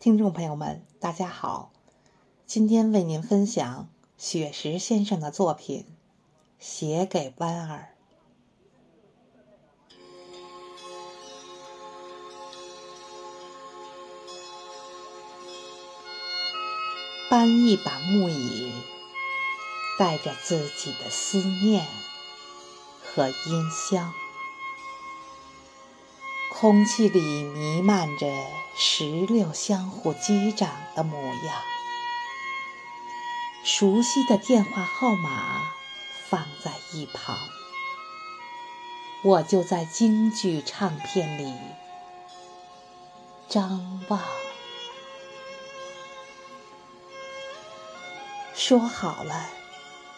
听众朋友们，大家好，今天为您分享雪石先生的作品《写给弯儿》。搬一把木椅，带着自己的思念和音箱。空气里弥漫着石榴相互击掌的模样，熟悉的电话号码放在一旁，我就在京剧唱片里张望。说好了，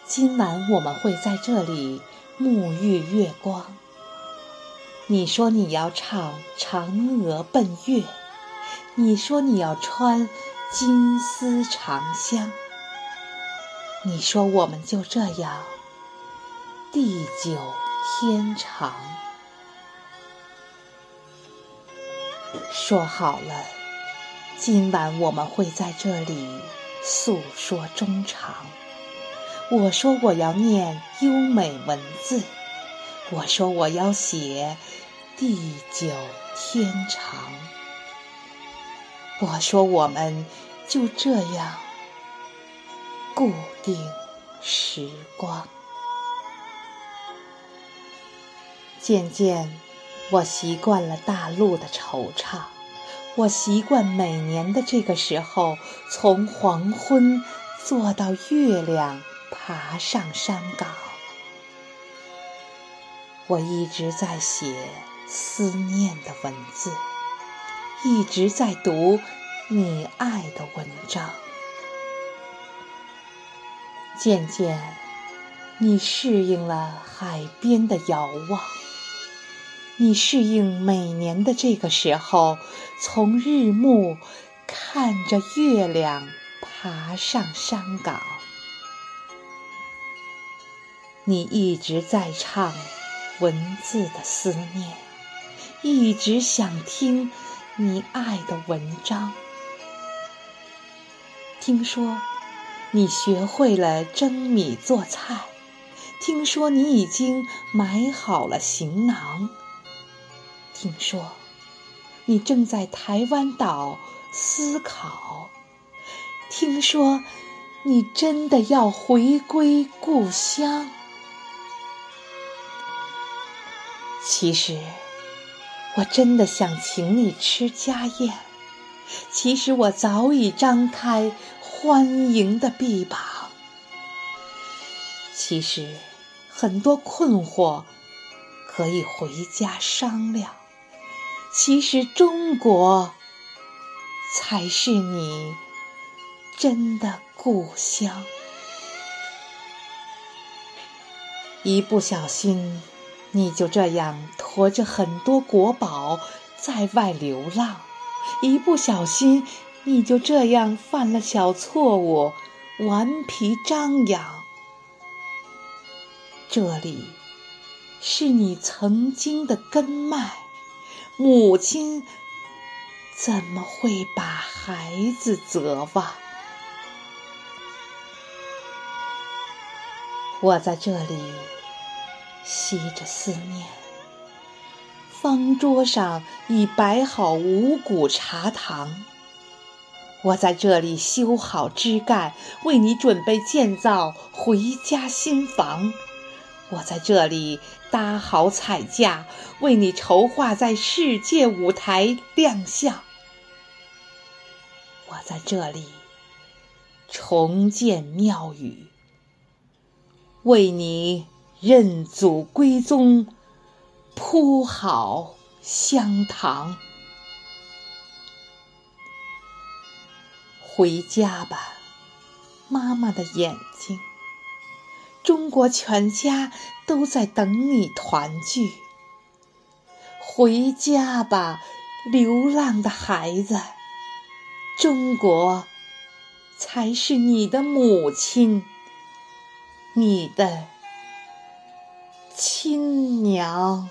今晚我们会在这里沐浴月光。你说你要唱《嫦娥奔月》，你说你要穿金丝长香，你说我们就这样地久天长。说好了，今晚我们会在这里诉说衷肠。我说我要念优美文字。我说我要写地久天长。我说我们就这样固定时光。渐渐，我习惯了大陆的惆怅，我习惯每年的这个时候，从黄昏坐到月亮爬上山岗。我一直在写思念的文字，一直在读你爱的文章。渐渐，你适应了海边的遥望，你适应每年的这个时候，从日暮看着月亮爬上山岗。你一直在唱。文字的思念，一直想听你爱的文章。听说你学会了蒸米做菜，听说你已经买好了行囊，听说你正在台湾岛思考，听说你真的要回归故乡。其实，我真的想请你吃家宴。其实我早已张开欢迎的臂膀。其实，很多困惑可以回家商量。其实，中国才是你真的故乡。一不小心。你就这样驮着很多国宝在外流浪，一不小心，你就这样犯了小错误，顽皮张扬。这里是你曾经的根脉，母亲怎么会把孩子责忘？我在这里。吸着思念，方桌上已摆好五谷茶糖。我在这里修好枝干，为你准备建造回家新房。我在这里搭好彩架，为你筹划在世界舞台亮相。我在这里重建庙宇，为你。认祖归宗，铺好香堂，回家吧，妈妈的眼睛。中国全家都在等你团聚。回家吧，流浪的孩子。中国才是你的母亲，你的。亲娘。